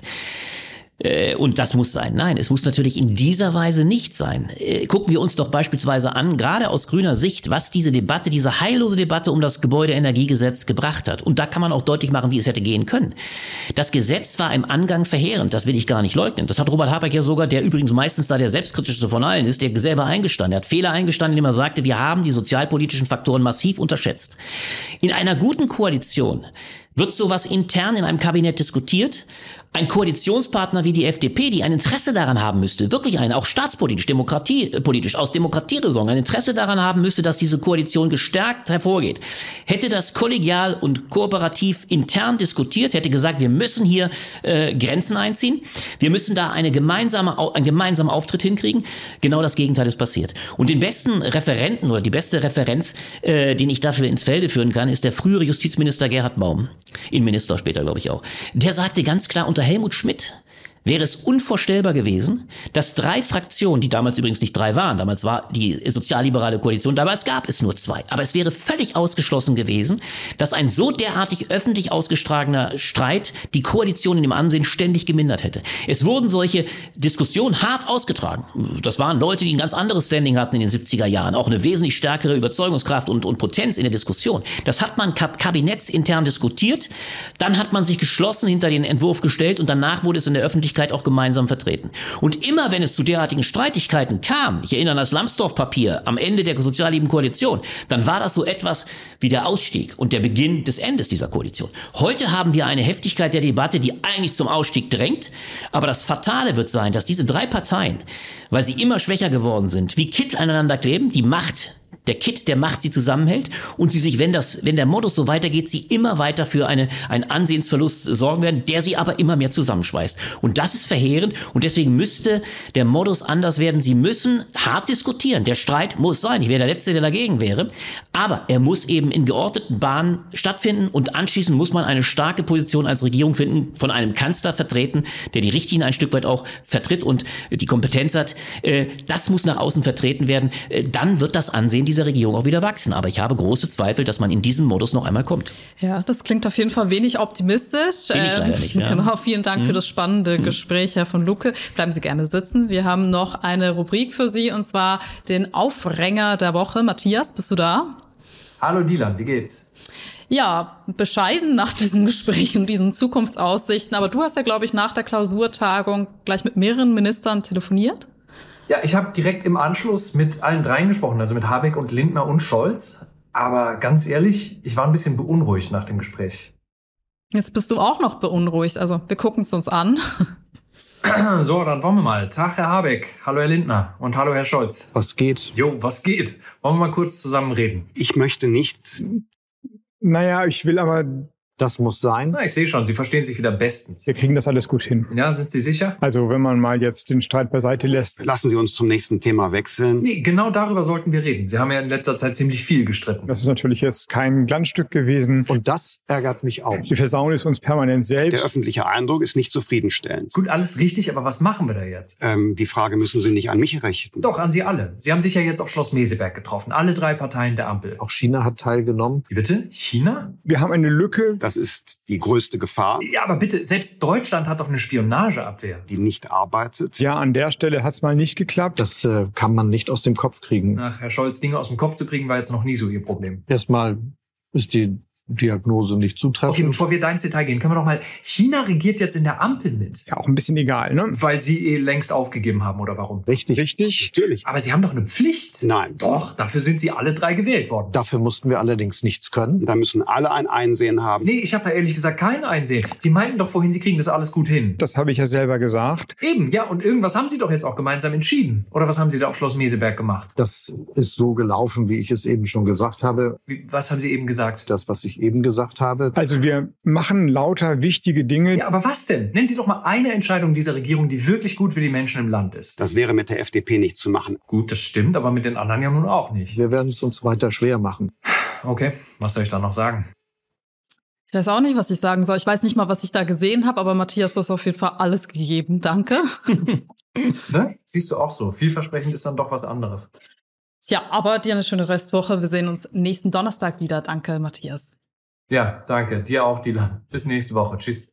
Äh, und das muss sein. Nein, es muss natürlich in dieser Weise nicht sein. Äh, gucken wir uns doch beispielsweise an, gerade aus grüner Sicht, was diese Debatte, diese heillose Debatte um das Gebäudeenergiegesetz gebracht hat. Und da kann man auch deutlich machen, wie es hätte gehen können. Das Gesetz war im Angang verheerend, das will ich gar nicht leugnen. Das hat Robert Habeck ja sogar, der übrigens meistens da der selbstkritischste von allen ist, der selber eingestanden. Er hat Fehler eingestanden, indem er sagte, wir haben die sozialpolitischen Faktoren massiv unterschätzt. In einer guten Koalition wird sowas intern in einem Kabinett diskutiert ein Koalitionspartner wie die FDP, die ein Interesse daran haben müsste, wirklich ein, auch staatspolitisch, demokratiepolitisch, aus Demokratieräson, ein Interesse daran haben müsste, dass diese Koalition gestärkt hervorgeht, hätte das kollegial und kooperativ intern diskutiert, hätte gesagt, wir müssen hier äh, Grenzen einziehen, wir müssen da eine gemeinsame, einen gemeinsamen Auftritt hinkriegen. Genau das Gegenteil ist passiert. Und den besten Referenten oder die beste Referenz, äh, den ich dafür ins Felde führen kann, ist der frühere Justizminister Gerhard Baum, Innenminister später, glaube ich auch. Der sagte ganz klar unter Helmut Schmidt wäre es unvorstellbar gewesen, dass drei Fraktionen, die damals übrigens nicht drei waren, damals war die sozialliberale Koalition, damals gab es nur zwei, aber es wäre völlig ausgeschlossen gewesen, dass ein so derartig öffentlich ausgestragener Streit die Koalition in dem Ansehen ständig gemindert hätte. Es wurden solche Diskussionen hart ausgetragen. Das waren Leute, die ein ganz anderes Standing hatten in den 70er Jahren, auch eine wesentlich stärkere Überzeugungskraft und, und Potenz in der Diskussion. Das hat man kabinettsintern diskutiert, dann hat man sich geschlossen hinter den Entwurf gestellt und danach wurde es in der Öffentlichkeit Öffentlichkeit auch gemeinsam vertreten. Und immer wenn es zu derartigen Streitigkeiten kam, ich erinnere an das Lambsdorff-Papier am Ende der soziallieben Koalition, dann war das so etwas wie der Ausstieg und der Beginn des Endes dieser Koalition. Heute haben wir eine Heftigkeit der Debatte, die eigentlich zum Ausstieg drängt, aber das Fatale wird sein, dass diese drei Parteien, weil sie immer schwächer geworden sind, wie Kitt aneinander kleben, die Macht der Kit der Macht sie zusammenhält und sie sich, wenn das, wenn der Modus so weitergeht, sie immer weiter für eine, einen Ansehensverlust sorgen werden, der sie aber immer mehr zusammenschweißt. Und das ist verheerend und deswegen müsste der Modus anders werden. Sie müssen hart diskutieren. Der Streit muss sein. Ich wäre der Letzte, der dagegen wäre. Aber er muss eben in geordneten Bahnen stattfinden und anschließend muss man eine starke Position als Regierung finden, von einem Kanzler vertreten, der die Richtlinien ein Stück weit auch vertritt und die Kompetenz hat. Äh, das muss nach außen vertreten werden. Äh, dann wird das Ansehen dieser Regierung auch wieder wachsen. Aber ich habe große Zweifel, dass man in diesen Modus noch einmal kommt. Ja, das klingt auf jeden Fall wenig optimistisch. Bin ich leider nicht, ja. Genau, vielen Dank hm. für das spannende hm. Gespräch, Herr von Lucke. Bleiben Sie gerne sitzen. Wir haben noch eine Rubrik für Sie und zwar den Aufränger der Woche. Matthias, bist du da? Hallo Dilan, wie geht's? Ja, bescheiden nach diesem Gespräch und diesen Zukunftsaussichten. Aber du hast ja, glaube ich, nach der Klausurtagung gleich mit mehreren Ministern telefoniert. Ja, ich habe direkt im Anschluss mit allen dreien gesprochen, also mit Habeck und Lindner und Scholz. Aber ganz ehrlich, ich war ein bisschen beunruhigt nach dem Gespräch. Jetzt bist du auch noch beunruhigt. Also wir gucken es uns an. So, dann wollen wir mal. Tag, Herr Habeck. Hallo, Herr Lindner. Und hallo, Herr Scholz. Was geht? Jo, was geht? Wollen wir mal kurz zusammen reden? Ich möchte nicht. Naja, ich will aber Das muss sein. Na, ich sehe schon, Sie verstehen sich wieder bestens. Wir kriegen das alles gut hin. Ja, sind Sie sicher? Also, wenn man mal jetzt den Streit beiseite lässt. Lassen Sie uns zum nächsten Thema wechseln. Nee, genau darüber sollten wir reden. Sie haben ja in letzter Zeit ziemlich viel gestritten. Das ist natürlich jetzt kein Glanzstück gewesen. Und das ärgert mich auch. Wir versauen es uns permanent Der selbst. öffentliche Eindruck ist nicht zufriedenstellend. Gut, alles richtig, aber was machen wir da jetzt? Ähm, die Frage müssen Sie nicht an mich richten. Doch, an Sie alle. Sie haben sich ja jetzt auf Schloss Meseberg getroffen. Alle drei Parteien der Ampel. Auch China hat teilgenommen. Wie bitte? China? Wir haben eine Lücke. Das ist die größte Gefahr, Ja, aber bitte, selbst Deutschland hat doch eine Spionageabwehr. die nicht arbeitet. Ja, an der Stelle hat es mal nicht geklappt. Das äh, kann man nicht aus dem Kopf kriegen. Ach, Herr Scholz, Dinge aus dem Kopf zu kriegen, war jetzt noch nie so Ihr Problem. Erstmal ist die Diagnose nicht Okay, zutreffend. bevor wir da ins Detail gehen, können wir doch mal. China regiert jetzt in der Ampel mit. Ja, auch ein bisschen egal, ne? Weil sie eh längst aufgegeben haben, oder warum? Richtig. Richtig. Natürlich. Aber sie haben doch eine Pflicht. Nein. Doch, dafür sind sie alle drei gewählt worden. Dafür mussten wir allerdings nichts können. Da müssen alle ein Einsehen haben. Nee, ich habe da ehrlich gesagt kein Einsehen. Sie meinten doch vorhin, sie kriegen das alles gut hin. Das habe ich ja selber gesagt. Eben, ja, und irgendwas haben sie doch jetzt auch gemeinsam entschieden. Oder was haben sie da auf Schloss Meseberg gemacht? Das ist so gelaufen, wie ich es eben schon gesagt habe. Wie, was haben sie eben gesagt? Das, was ich eben gesagt habe. Also wir machen lauter wichtige Dinge. Ja, aber was denn? Nennen Sie doch mal eine Entscheidung dieser Regierung, die wirklich gut für die Menschen im Land ist. Das wäre mit der FDP nicht zu machen. Gut, das stimmt, aber mit den anderen ja nun auch nicht. Wir werden es uns weiter schwer machen. Okay, was soll ich da noch sagen? Ich weiß auch nicht, was ich sagen soll. Ich weiß nicht mal, was ich da gesehen habe, aber Matthias, du hast auf jeden Fall alles gegeben. Danke. Ne? Siehst du auch so. Vielversprechend ist dann doch was anderes. Tja, aber dir eine schöne Restwoche. Wir sehen uns nächsten Donnerstag wieder. Danke, Matthias. Ja, danke. Dir auch, Dylan. Bis nächste Woche. Tschüss.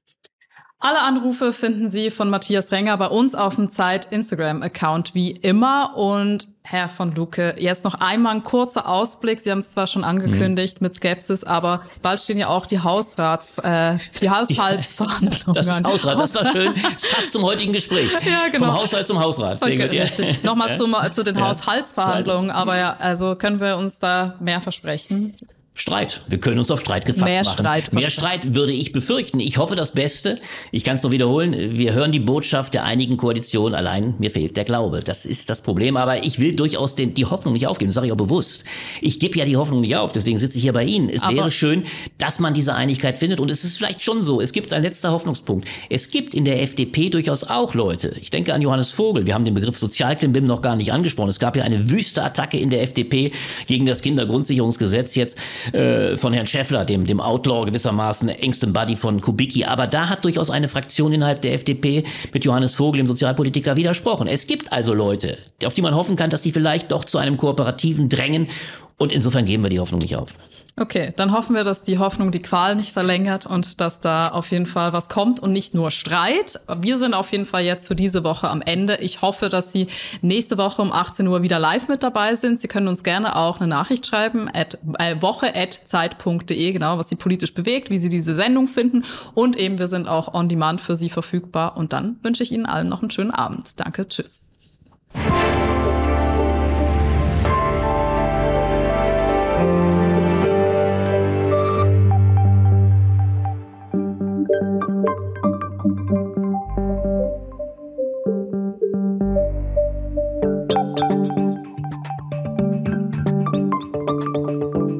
Alle Anrufe finden Sie von Matthias Renger bei uns auf dem Zeit-Instagram-Account wie immer. Und Herr von Lucke, jetzt noch einmal ein kurzer Ausblick. Sie haben es zwar schon angekündigt mit Skepsis, aber bald stehen ja auch die Hausrats, äh, die Haushaltsverhandlungen. Das ist. Hausrat, das war schön. Das passt zum heutigen Gespräch. Ja, genau. Vom Haushalt zum Hausrat. Okay, ja. richtig. Nochmal Ja. zum, zu den Ja. Haushaltsverhandlungen, aber ja, also können wir uns da mehr versprechen. Streit. Wir können uns auf Streit gefasst Mehr machen. Streit, Mehr. Streit würde ich befürchten. Ich hoffe das Beste. Ich kann es nur wiederholen. Wir hören die Botschaft der einigen Koalition. Allein mir fehlt der Glaube. Das ist das Problem. Aber ich will durchaus den, die Hoffnung nicht aufgeben. Das sage ich auch bewusst. Ich gebe ja die Hoffnung nicht auf. Deswegen sitze ich hier bei Ihnen. Es Aber- wäre schön, dass man diese Einigkeit findet. Und es ist vielleicht schon so. Es gibt ein letzter Hoffnungspunkt. Es gibt in der FDP durchaus auch Leute. Ich denke an Johannes Vogel. Wir haben den Begriff Sozialklimbim noch gar nicht angesprochen. Es gab ja eine wüste Attacke in der FDP gegen das Kindergrundsicherungsgesetz jetzt äh, von Herrn Schäffler, dem, dem Outlaw gewissermaßen, engstem Buddy von Kubicki. Aber da hat durchaus eine Fraktion innerhalb der FDP mit Johannes Vogel, dem Sozialpolitiker, widersprochen. Es gibt also Leute, auf die man hoffen kann, dass die vielleicht doch zu einem Kooperativen drängen. Und insofern geben wir die Hoffnung nicht auf. Okay, dann hoffen wir, dass die Hoffnung die Qual nicht verlängert und dass da auf jeden Fall was kommt und nicht nur Streit. Wir sind auf jeden Fall jetzt für diese Woche am Ende. Ich hoffe, dass Sie nächste Woche um 18 Uhr wieder live mit dabei sind. Sie können uns gerne auch eine Nachricht schreiben, at, äh, woche.zeit.de, genau, was Sie politisch bewegt, wie Sie diese Sendung finden. Und eben, wir sind auch on demand für Sie verfügbar. Und dann wünsche ich Ihnen allen noch einen schönen Abend. Danke, tschüss.